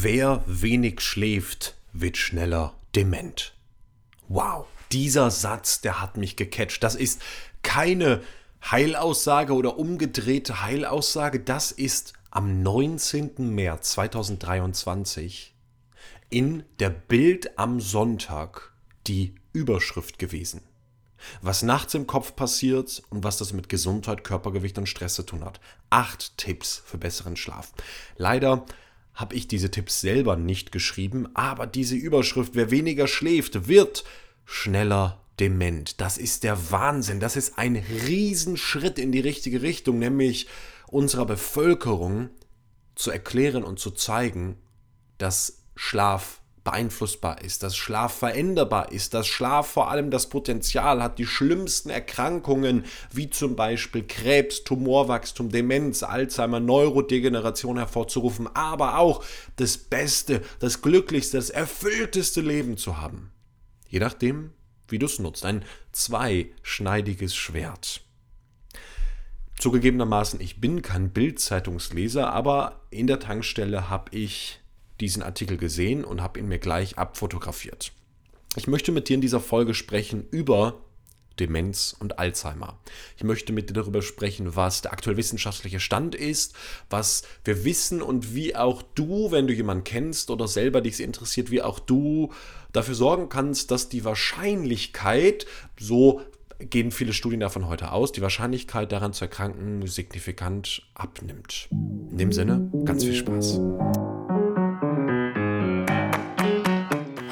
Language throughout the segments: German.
Wer wenig schläft, wird schneller dement. Wow, dieser Satz, der hat mich gecatcht. Das ist keine Heilaussage oder umgedrehte Heilaussage. Das ist am 19. März 2023 in der Bild am Sonntag die Überschrift gewesen. Was nachts im Kopf passiert und was das mit Gesundheit, Körpergewicht und Stress zu tun hat. Acht Tipps für besseren Schlaf. Leider habe ich diese Tipps selber nicht geschrieben, aber diese Überschrift, wer weniger schläft, wird schneller dement. Das ist der Wahnsinn. Das ist ein Riesenschritt in die richtige Richtung, nämlich unserer Bevölkerung zu erklären und zu zeigen, dass Schlaf beeinflussbar ist, dass Schlaf veränderbar ist, dass Schlaf vor allem das Potenzial hat, die schlimmsten Erkrankungen wie zum Beispiel Krebs, Tumorwachstum, Demenz, Alzheimer, Neurodegeneration hervorzurufen, aber auch das beste, das glücklichste, das erfüllteste Leben zu haben. Je nachdem, wie du es nutzt. Ein zweischneidiges Schwert. Zugegebenermaßen, ich bin kein Bildzeitungsleser, aber in der Tankstelle habe ich diesen Artikel gesehen und habe ihn mir gleich abfotografiert. Ich möchte mit dir in dieser Folge sprechen über Demenz und Alzheimer. Ich möchte mit dir darüber sprechen, was der aktuell wissenschaftliche Stand ist, was wir wissen und wie auch du, wenn du jemanden kennst oder selber dich interessiert, wie auch du dafür sorgen kannst, dass die Wahrscheinlichkeit, so gehen viele Studien davon heute aus, die Wahrscheinlichkeit daran zu erkranken signifikant abnimmt. In dem Sinne, ganz viel Spaß.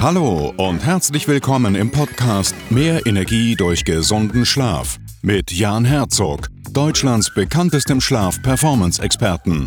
Hallo und herzlich willkommen im Podcast Mehr Energie durch gesunden Schlaf mit Jan Herzog, Deutschlands bekanntestem Schlaf-Performance-Experten.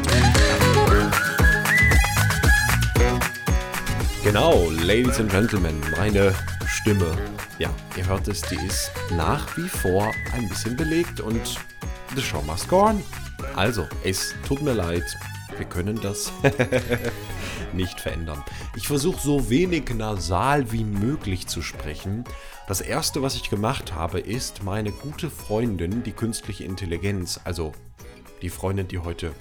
Genau, Ladies and Gentlemen, meine Stimme. Ja, ihr hört es, die ist nach wie vor ein bisschen belegt und the show must go on. Also, es tut mir leid, wir können das nicht verändern. Ich versuche so wenig nasal wie möglich zu sprechen. Das erste, was ich gemacht habe, ist meine gute Freundin, die künstliche Intelligenz, also die Freundin, die heute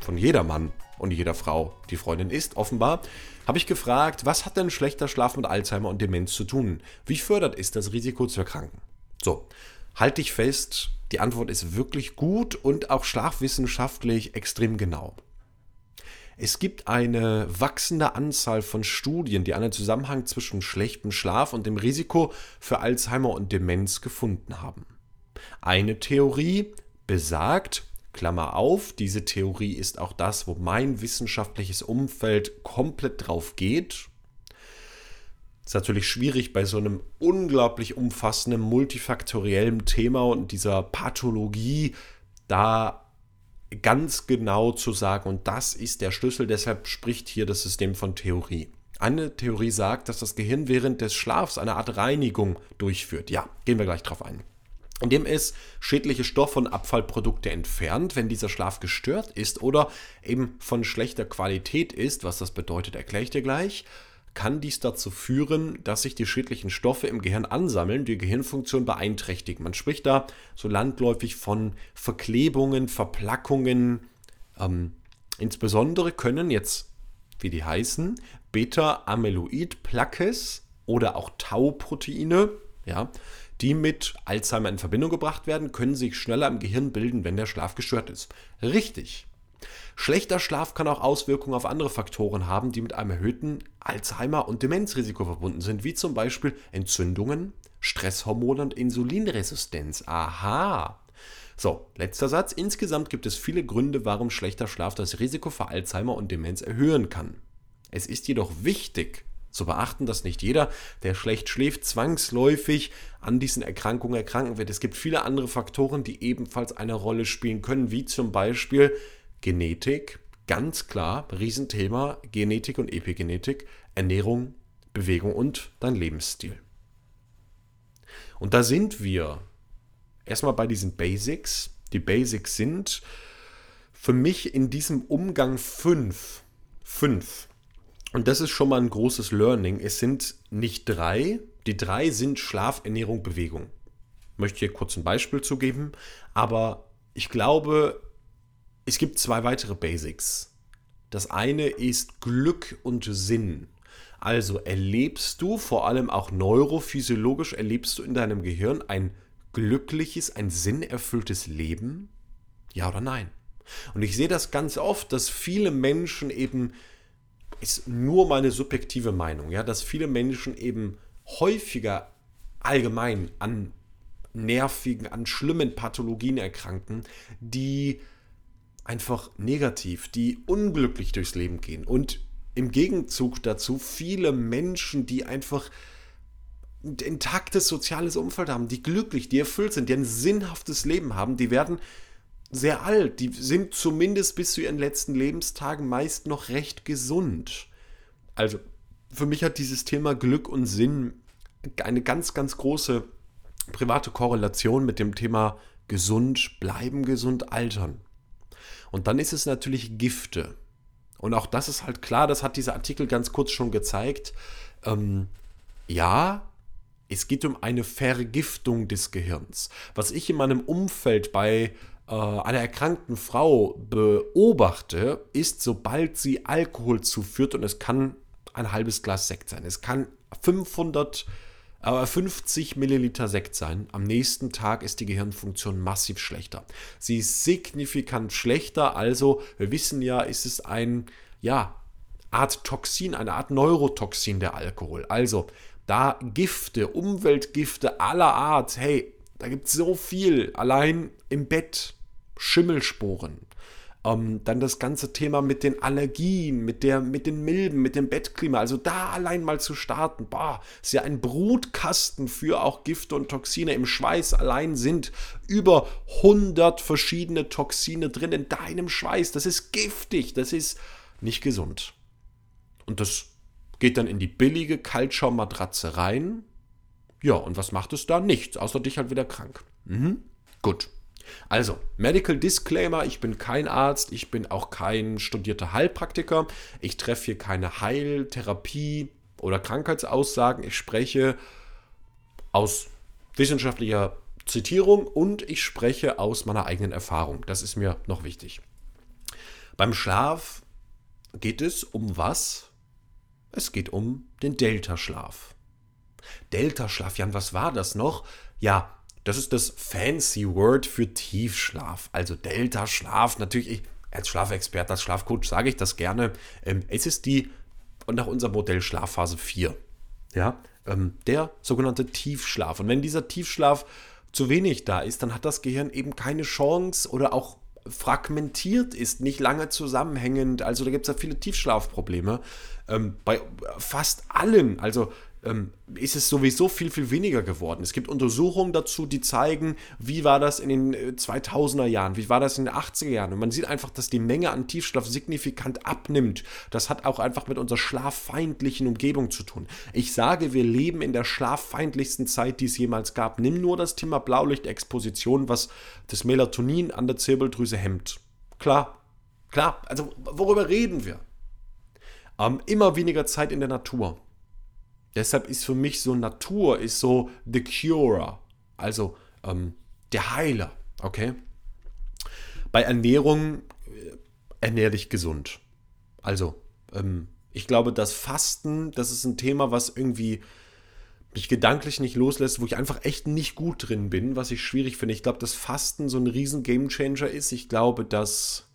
von jedermann und jeder Frau die Freundin ist, offenbar, habe ich gefragt, was hat denn schlechter Schlaf mit Alzheimer und Demenz zu tun? Wie fördert ist das Risiko zu erkranken? So, halte ich fest, die Antwort ist wirklich gut und auch schlafwissenschaftlich extrem genau. Es gibt eine wachsende Anzahl von Studien, die einen Zusammenhang zwischen schlechtem Schlaf und dem Risiko für Alzheimer und Demenz gefunden haben. Eine Theorie besagt, Klammer auf, diese Theorie ist auch das, wo mein wissenschaftliches Umfeld komplett drauf geht. Ist natürlich schwierig bei so einem unglaublich umfassenden, multifaktoriellen Thema und dieser Pathologie da ganz genau zu sagen, und das ist der Schlüssel, deshalb spricht hier das System von Theorie. Eine Theorie sagt, dass das Gehirn während des Schlafs eine Art Reinigung durchführt. Ja, gehen wir gleich drauf ein indem es schädliche Stoffe und Abfallprodukte entfernt, wenn dieser Schlaf gestört ist oder eben von schlechter Qualität ist, was das bedeutet, erkläre ich dir gleich, kann dies dazu führen, dass sich die schädlichen Stoffe im Gehirn ansammeln, die Gehirnfunktion beeinträchtigen. Man spricht da so landläufig von Verklebungen, Verplackungen. Ähm, insbesondere können jetzt, wie die heißen, Beta-Amyloid-Plaques oder auch Tau-Proteine, ja, die mit Alzheimer in Verbindung gebracht werden, können sich schneller im Gehirn bilden, wenn der Schlaf gestört ist. Richtig. Schlechter Schlaf kann auch Auswirkungen auf andere Faktoren haben, die mit einem erhöhten Alzheimer- und Demenzrisiko verbunden sind, wie zum Beispiel Entzündungen, Stresshormone und Insulinresistenz. Aha. So, letzter Satz. Insgesamt gibt es viele Gründe, warum schlechter Schlaf das Risiko für Alzheimer und Demenz erhöhen kann. Es ist jedoch wichtig, zu beachten, dass nicht jeder, der schlecht schläft, zwangsläufig an diesen Erkrankungen erkranken wird. Es gibt viele andere Faktoren, die ebenfalls eine Rolle spielen können, wie zum Beispiel Genetik, ganz klar, Riesenthema, Genetik und Epigenetik, Ernährung, Bewegung und dein Lebensstil. Und da sind wir erstmal bei diesen Basics. Die Basics sind für mich in diesem Umgang fünf. Fünf. Und das ist schon mal ein großes Learning. Es sind nicht drei. Die drei sind Schlaf, Ernährung, Bewegung. Ich möchte hier kurz ein Beispiel zu geben. Aber ich glaube, es gibt zwei weitere Basics. Das eine ist Glück und Sinn. Also erlebst du, vor allem auch neurophysiologisch, erlebst du in deinem Gehirn ein glückliches, ein sinnerfülltes Leben? Ja oder nein? Und ich sehe das ganz oft, dass viele Menschen eben, ist nur meine subjektive Meinung, ja, dass viele Menschen eben häufiger allgemein an nervigen, an schlimmen Pathologien erkranken, die einfach negativ, die unglücklich durchs Leben gehen. Und im Gegenzug dazu viele Menschen, die einfach ein intaktes soziales Umfeld haben, die glücklich, die erfüllt sind, die ein sinnhaftes Leben haben, die werden sehr alt. Die sind zumindest bis zu ihren letzten Lebenstagen meist noch recht gesund. Also für mich hat dieses Thema Glück und Sinn eine ganz, ganz große private Korrelation mit dem Thema gesund, bleiben gesund, altern. Und dann ist es natürlich Gifte. Und auch das ist halt klar, das hat dieser Artikel ganz kurz schon gezeigt. Ähm, ja, es geht um eine Vergiftung des Gehirns. Was ich in meinem Umfeld bei äh, einer erkrankten Frau beobachte, ist, sobald sie Alkohol zuführt, und es kann ein halbes Glas Sekt sein, es kann 500 aber 50 Milliliter Sekt sein. Am nächsten Tag ist die Gehirnfunktion massiv schlechter. Sie ist signifikant schlechter, also wir wissen ja, ist es ein, ja, Art Toxin, eine Art Neurotoxin der Alkohol. Also da Gifte, Umweltgifte aller Art, hey, da gibt es so viel. Allein im Bett, Schimmelsporen, ähm, dann das ganze Thema mit den Allergien, mit, der, mit den Milben, mit dem Bettklima. Also da allein mal zu starten, boah, ist ja ein Brutkasten für auch Gifte und Toxine. Im Schweiß allein sind über 100 verschiedene Toxine drin in deinem Schweiß. Das ist giftig, das ist nicht gesund. Und das geht dann in die billige Kaltschaummatratze rein. Ja, und was macht es da? Nichts, außer dich halt wieder krank. Mhm. Gut. Also, Medical Disclaimer, ich bin kein Arzt, ich bin auch kein studierter Heilpraktiker, ich treffe hier keine Heiltherapie oder Krankheitsaussagen, ich spreche aus wissenschaftlicher Zitierung und ich spreche aus meiner eigenen Erfahrung. Das ist mir noch wichtig. Beim Schlaf geht es um was? Es geht um den Delta-Schlaf. Delta-Schlaf, Jan, was war das noch? Ja, das ist das fancy Word für Tiefschlaf. Also Delta-Schlaf. Natürlich, ich, als Schlafexperte, als Schlafcoach sage ich das gerne. Ähm, es ist die, nach unserem Modell Schlafphase 4. Ja, ähm, der sogenannte Tiefschlaf. Und wenn dieser Tiefschlaf zu wenig da ist, dann hat das Gehirn eben keine Chance oder auch fragmentiert ist, nicht lange zusammenhängend. Also da gibt es ja viele Tiefschlafprobleme. Ähm, bei fast allen, also ähm, ist es sowieso viel, viel weniger geworden. Es gibt Untersuchungen dazu, die zeigen, wie war das in den 2000er äh, Jahren, wie war das in den 80er Jahren. Und man sieht einfach, dass die Menge an Tiefschlaf signifikant abnimmt. Das hat auch einfach mit unserer schlaffeindlichen Umgebung zu tun. Ich sage, wir leben in der schlaffeindlichsten Zeit, die es jemals gab. Nimm nur das Thema Blaulichtexposition, was das Melatonin an der Zirbeldrüse hemmt. Klar, klar, also worüber reden wir? Ähm, immer weniger Zeit in der Natur. Deshalb ist für mich so Natur ist so the cure, also ähm, der Heiler, okay? Bei Ernährung äh, ernähr dich gesund. Also, ähm, ich glaube, das Fasten, das ist ein Thema, was irgendwie mich gedanklich nicht loslässt, wo ich einfach echt nicht gut drin bin, was ich schwierig finde. Ich glaube, dass Fasten so ein riesen Gamechanger ist. Ich glaube, dass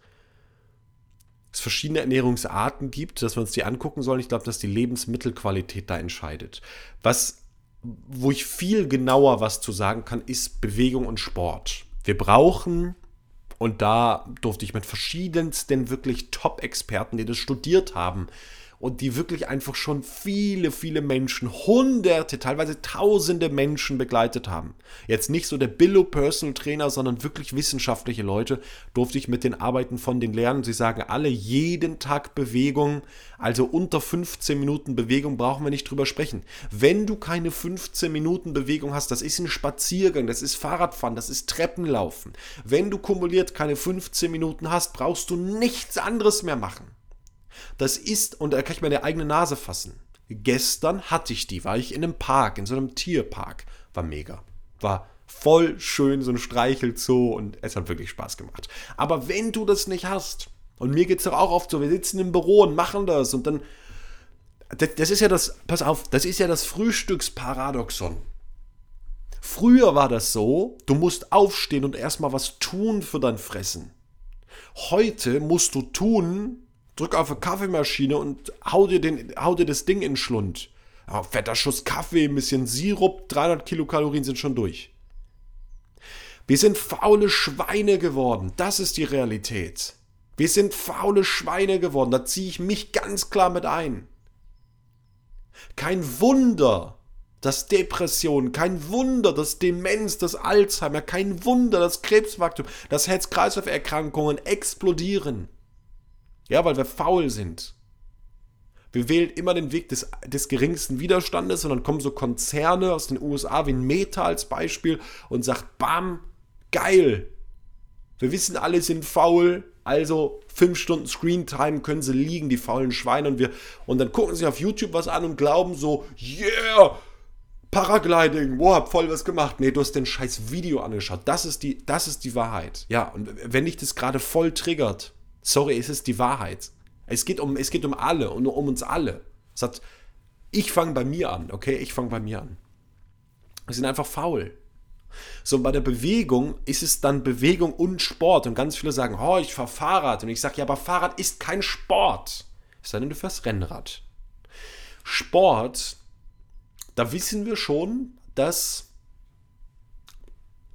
es verschiedene Ernährungsarten gibt, dass wir uns die angucken sollen. Ich glaube, dass die Lebensmittelqualität da entscheidet. Was, wo ich viel genauer was zu sagen kann, ist Bewegung und Sport. Wir brauchen, und da durfte ich mit verschiedensten wirklich Top-Experten, die das studiert haben, und die wirklich einfach schon viele, viele Menschen, hunderte, teilweise tausende Menschen begleitet haben. Jetzt nicht so der Billo Personal Trainer, sondern wirklich wissenschaftliche Leute, durfte ich mit den Arbeiten von den lernen. Sie sagen alle jeden Tag Bewegung, also unter 15 Minuten Bewegung brauchen wir nicht drüber sprechen. Wenn du keine 15 Minuten Bewegung hast, das ist ein Spaziergang, das ist Fahrradfahren, das ist Treppenlaufen. Wenn du kumuliert keine 15 Minuten hast, brauchst du nichts anderes mehr machen. Das ist, und da kann ich meine eigene Nase fassen. Gestern hatte ich die, war ich in einem Park, in so einem Tierpark. War mega. War voll schön, so ein Streichelzoo und es hat wirklich Spaß gemacht. Aber wenn du das nicht hast, und mir geht es doch auch oft so, wir sitzen im Büro und machen das und dann. Das, das ist ja das, pass auf, das ist ja das Frühstücksparadoxon. Früher war das so, du musst aufstehen und erstmal was tun für dein Fressen. Heute musst du tun, drück auf eine Kaffeemaschine und hau dir, den, hau dir das Ding in den Schlund. Ja, fetter Schuss Kaffee, ein bisschen Sirup, 300 Kilokalorien sind schon durch. Wir sind faule Schweine geworden. Das ist die Realität. Wir sind faule Schweine geworden. Da ziehe ich mich ganz klar mit ein. Kein Wunder, dass Depression, kein Wunder, dass Demenz, dass Alzheimer, kein Wunder, dass Krebswachstum, dass Herz-Kreislauf-Erkrankungen explodieren. Ja, weil wir faul sind. Wir wählen immer den Weg des, des geringsten Widerstandes und dann kommen so Konzerne aus den USA wie ein Meta als Beispiel und sagt, bam, geil. Wir wissen, alle sind faul, also fünf Stunden Screentime können sie liegen, die faulen Schweine und wir und dann gucken sie auf YouTube was an und glauben so, yeah, Paragliding, wow, hab voll was gemacht. Nee, du hast den scheiß Video angeschaut. Das ist die, das ist die Wahrheit. Ja, und wenn dich das gerade voll triggert, Sorry, es ist die Wahrheit. Es geht um, es geht um alle und um uns alle. Es hat, ich fange bei mir an, okay? Ich fange bei mir an. Wir sind einfach faul. So, bei der Bewegung ist es dann Bewegung und Sport. Und ganz viele sagen, oh, ich fahre Fahrrad. Und ich sage, ja, aber Fahrrad ist kein Sport. Es sei denn, du fährst Rennrad. Sport, da wissen wir schon, dass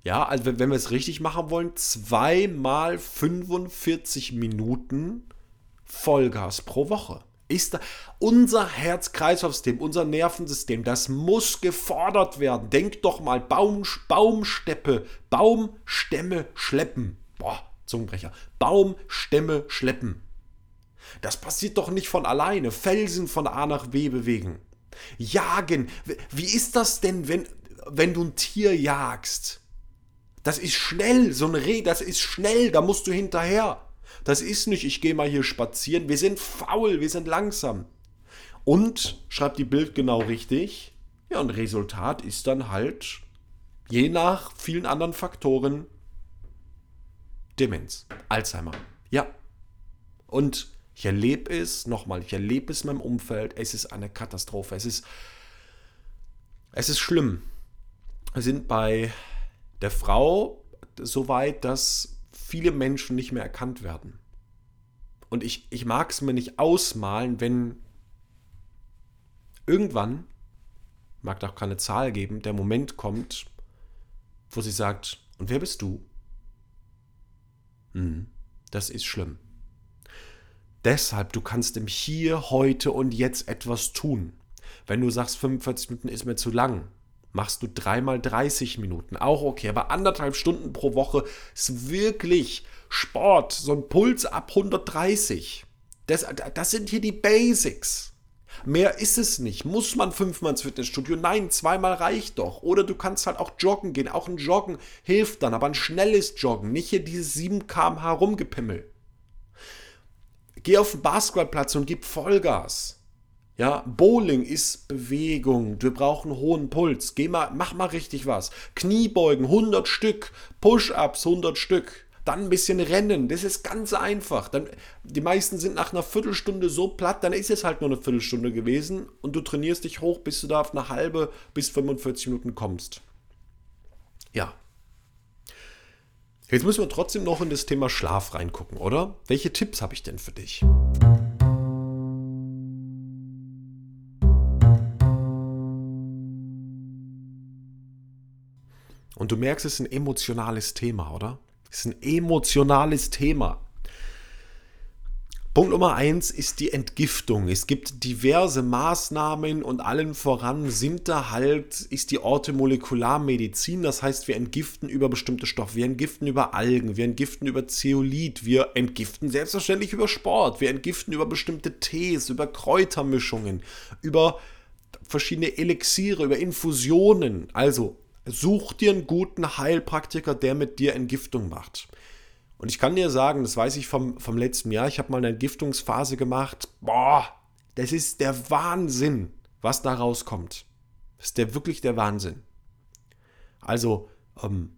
ja, also wenn wir es richtig machen wollen, zweimal 45 Minuten Vollgas pro Woche. Ist da, unser Herz-Kreislauf-System, unser Nervensystem, das muss gefordert werden. Denk doch mal, Baum, Baumsteppe, Baumstämme schleppen. Boah, Zungenbrecher. Baumstämme schleppen. Das passiert doch nicht von alleine. Felsen von A nach B bewegen. Jagen. Wie ist das denn, wenn, wenn du ein Tier jagst? Das ist schnell, so ein Reh, das ist schnell, da musst du hinterher. Das ist nicht, ich gehe mal hier spazieren. Wir sind faul, wir sind langsam. Und, schreibt die Bild genau richtig, ja, und Resultat ist dann halt, je nach vielen anderen Faktoren, Demenz, Alzheimer. Ja. Und ich erlebe es, nochmal, ich erlebe es in meinem Umfeld, es ist eine Katastrophe. Es ist, es ist schlimm. Wir sind bei der Frau so weit, dass viele Menschen nicht mehr erkannt werden. Und ich, ich mag es mir nicht ausmalen, wenn irgendwann, mag da auch keine Zahl geben, der Moment kommt, wo sie sagt, und wer bist du? Hm, das ist schlimm. Deshalb, du kannst im Hier, heute und jetzt etwas tun. Wenn du sagst, 45 Minuten ist mir zu lang, machst du dreimal 30 Minuten. Auch okay, aber anderthalb Stunden pro Woche ist wirklich Sport, so ein Puls ab 130. Das, das sind hier die Basics. Mehr ist es nicht. Muss man fünfmal ins Fitnessstudio? Nein, zweimal reicht doch. Oder du kannst halt auch joggen gehen. Auch ein Joggen hilft dann, aber ein schnelles Joggen. Nicht hier dieses 7 km/h rumgepimmel. Geh auf den Basketballplatz und gib Vollgas. Ja, Bowling ist Bewegung. Wir brauchen hohen Puls. Geh mal, mach mal richtig was. Kniebeugen 100 Stück, Push-ups 100 Stück. Dann ein bisschen rennen. Das ist ganz einfach. Dann, die meisten sind nach einer Viertelstunde so platt, dann ist es halt nur eine Viertelstunde gewesen und du trainierst dich hoch, bis du da auf eine halbe bis 45 Minuten kommst. Ja. Jetzt müssen wir trotzdem noch in das Thema Schlaf reingucken, oder? Welche Tipps habe ich denn für dich? Und du merkst, es ist ein emotionales Thema, oder? Es ist ein emotionales Thema. Punkt Nummer eins ist die Entgiftung. Es gibt diverse Maßnahmen und allen voran sind da halt, ist die Orthomolekularmedizin. Das heißt, wir entgiften über bestimmte Stoffe, wir entgiften über Algen, wir entgiften über Zeolit, wir entgiften selbstverständlich über Sport, wir entgiften über bestimmte Tees, über Kräutermischungen, über verschiedene Elixiere, über Infusionen. Also such dir einen guten Heilpraktiker, der mit dir Entgiftung macht. Und ich kann dir sagen, das weiß ich vom, vom letzten Jahr, ich habe mal eine Entgiftungsphase gemacht. Boah, das ist der Wahnsinn, was da rauskommt. Das ist der, wirklich der Wahnsinn. Also, ähm,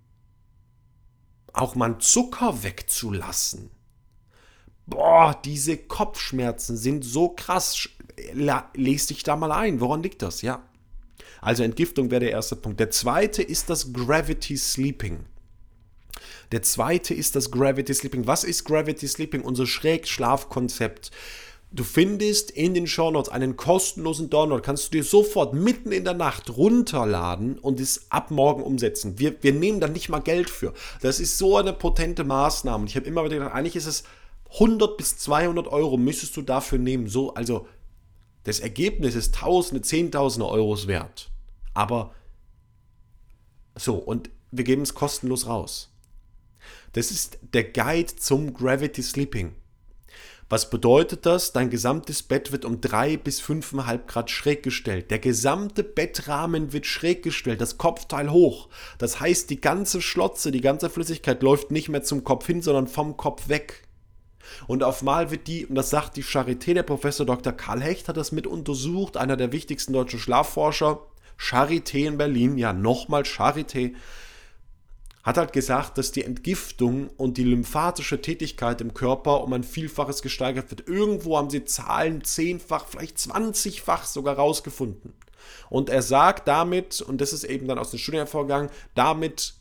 auch mal Zucker wegzulassen. Boah, diese Kopfschmerzen sind so krass. Lest dich da mal ein. Woran liegt das? Ja. Also Entgiftung wäre der erste Punkt. Der zweite ist das Gravity Sleeping. Der zweite ist das Gravity Sleeping. Was ist Gravity Sleeping? Unser Schrägschlafkonzept. Du findest in den Shownotes einen kostenlosen Download, kannst du dir sofort mitten in der Nacht runterladen und es ab morgen umsetzen. Wir, wir nehmen da nicht mal Geld für. Das ist so eine potente Maßnahme. Und ich habe immer wieder gedacht, eigentlich ist es 100 bis 200 Euro müsstest du dafür nehmen. So, also das Ergebnis ist Tausende, Zehntausende Euros wert. Aber so, und wir geben es kostenlos raus. Das ist der Guide zum Gravity Sleeping. Was bedeutet das? Dein gesamtes Bett wird um 3 bis 5,5 Grad schräg gestellt. Der gesamte Bettrahmen wird schräg gestellt, das Kopfteil hoch. Das heißt, die ganze Schlotze, die ganze Flüssigkeit läuft nicht mehr zum Kopf hin, sondern vom Kopf weg. Und auf Mal wird die, und das sagt die Charité, der Professor Dr. Karl Hecht hat das mit untersucht, einer der wichtigsten deutschen Schlafforscher, Charité in Berlin, ja nochmal Charité, hat halt gesagt, dass die Entgiftung und die lymphatische Tätigkeit im Körper um ein Vielfaches gesteigert wird. Irgendwo haben sie Zahlen zehnfach, vielleicht zwanzigfach sogar rausgefunden. Und er sagt damit, und das ist eben dann aus den Studien hervorgegangen, damit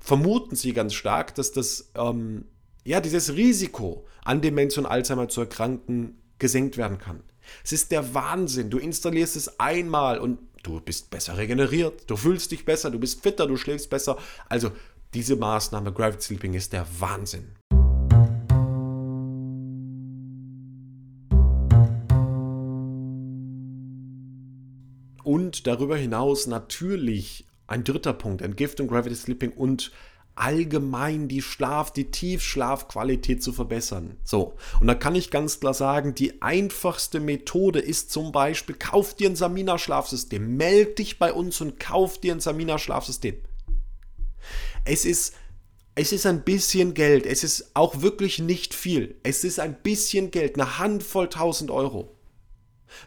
vermuten sie ganz stark, dass das, ähm, ja, dieses Risiko an Demenz und Alzheimer zu erkranken gesenkt werden kann. Es ist der Wahnsinn. Du installierst es einmal und du bist besser regeneriert, du fühlst dich besser, du bist fitter, du schläfst besser. Also diese Maßnahme Gravity Sleeping ist der Wahnsinn. Und darüber hinaus natürlich ein dritter Punkt, Entgiftung, Gravity Sleeping und allgemein die Schlaf, die Tiefschlafqualität zu verbessern. So, und da kann ich ganz klar sagen, die einfachste Methode ist zum Beispiel, kauf dir ein Samina-Schlafsystem, meld dich bei uns und kauf dir ein Samina-Schlafsystem. Es ist, es ist ein bisschen Geld. Es ist auch wirklich nicht viel. Es ist ein bisschen Geld, eine Handvoll tausend Euro,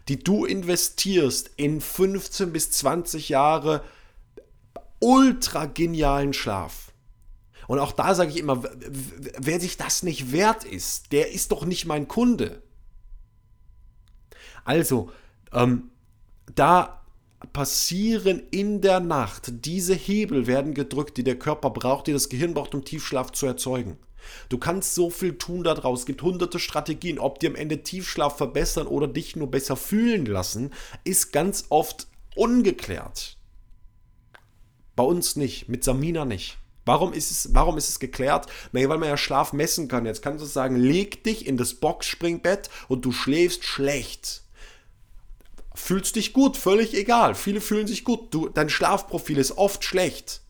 die du investierst in 15 bis 20 Jahre ultra genialen Schlaf. Und auch da sage ich immer, wer sich das nicht wert ist, der ist doch nicht mein Kunde. Also, ähm, da passieren in der Nacht. Diese Hebel werden gedrückt, die der Körper braucht, die das Gehirn braucht, um Tiefschlaf zu erzeugen. Du kannst so viel tun daraus. Es gibt hunderte Strategien. Ob die am Ende Tiefschlaf verbessern oder dich nur besser fühlen lassen, ist ganz oft ungeklärt. Bei uns nicht, mit Samina nicht. Warum ist es, warum ist es geklärt? Naja, weil man ja Schlaf messen kann. Jetzt kannst du sagen, leg dich in das Boxspringbett und du schläfst schlecht fühlst dich gut, völlig egal. Viele fühlen sich gut. Du, dein Schlafprofil ist oft schlecht.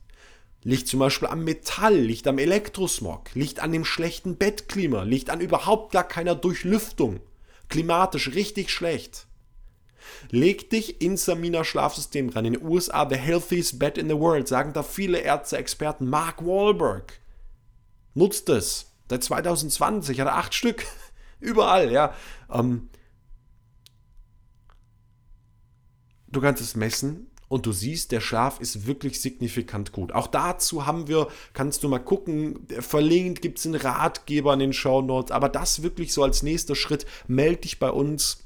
Liegt zum Beispiel am Metall, liegt am Elektrosmog, liegt an dem schlechten Bettklima, liegt an überhaupt gar keiner Durchlüftung. Klimatisch richtig schlecht. Leg dich ins Samina Schlafsystem ran. In den USA the healthiest bed in the world, sagen da viele Ärzte, Experten. Mark Wahlberg nutzt es. Seit 2020 hat er acht Stück. Überall, ja. Ähm, du kannst es messen und du siehst, der Schlaf ist wirklich signifikant gut. Auch dazu haben wir, kannst du mal gucken, verlinkt gibt es einen Ratgeber in den Show Notes, aber das wirklich so als nächster Schritt, melde dich bei uns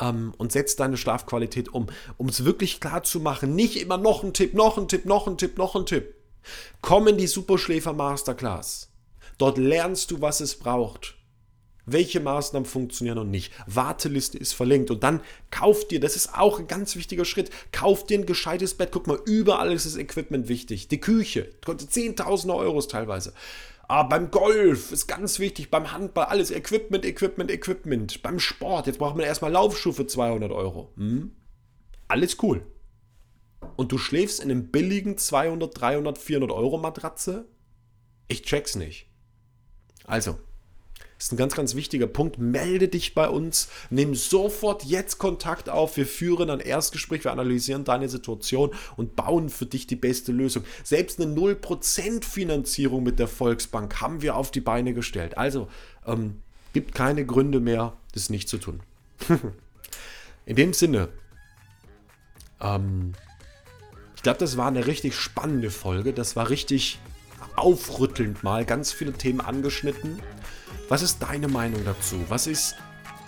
ähm, und setz deine Schlafqualität um, um es wirklich klar zu machen. Nicht immer noch ein Tipp, noch ein Tipp, noch ein Tipp, noch ein Tipp. Komm in die Superschläfer Masterclass. Dort lernst du, was es braucht welche Maßnahmen funktionieren und nicht. Warteliste ist verlinkt und dann kauf dir, das ist auch ein ganz wichtiger Schritt, kauf dir ein gescheites Bett. Guck mal, überall ist das Equipment wichtig. Die Küche, kostet Zehntausende Euros teilweise. Ah, beim Golf ist ganz wichtig, beim Handball, alles Equipment, Equipment, Equipment. Beim Sport, jetzt braucht man erstmal Laufschuhe für 200 Euro. Hm? Alles cool. Und du schläfst in einem billigen 200, 300, 400 Euro Matratze? Ich check's nicht. Also, ist ein ganz, ganz wichtiger Punkt. Melde dich bei uns, nimm sofort jetzt Kontakt auf. Wir führen ein Erstgespräch, wir analysieren deine Situation und bauen für dich die beste Lösung. Selbst eine 0% Finanzierung mit der Volksbank haben wir auf die Beine gestellt. Also, ähm, gibt keine Gründe mehr, das nicht zu tun. In dem Sinne, ähm, ich glaube, das war eine richtig spannende Folge. Das war richtig aufrüttelnd mal. Ganz viele Themen angeschnitten. Was ist deine Meinung dazu? Was ist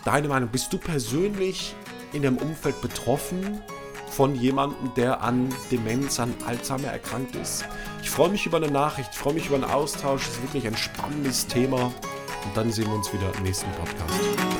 deine Meinung? Bist du persönlich in dem Umfeld betroffen von jemandem, der an Demenz, an Alzheimer erkrankt ist? Ich freue mich über eine Nachricht, ich freue mich über einen Austausch. Es ist wirklich ein spannendes Thema. Und dann sehen wir uns wieder im nächsten Podcast.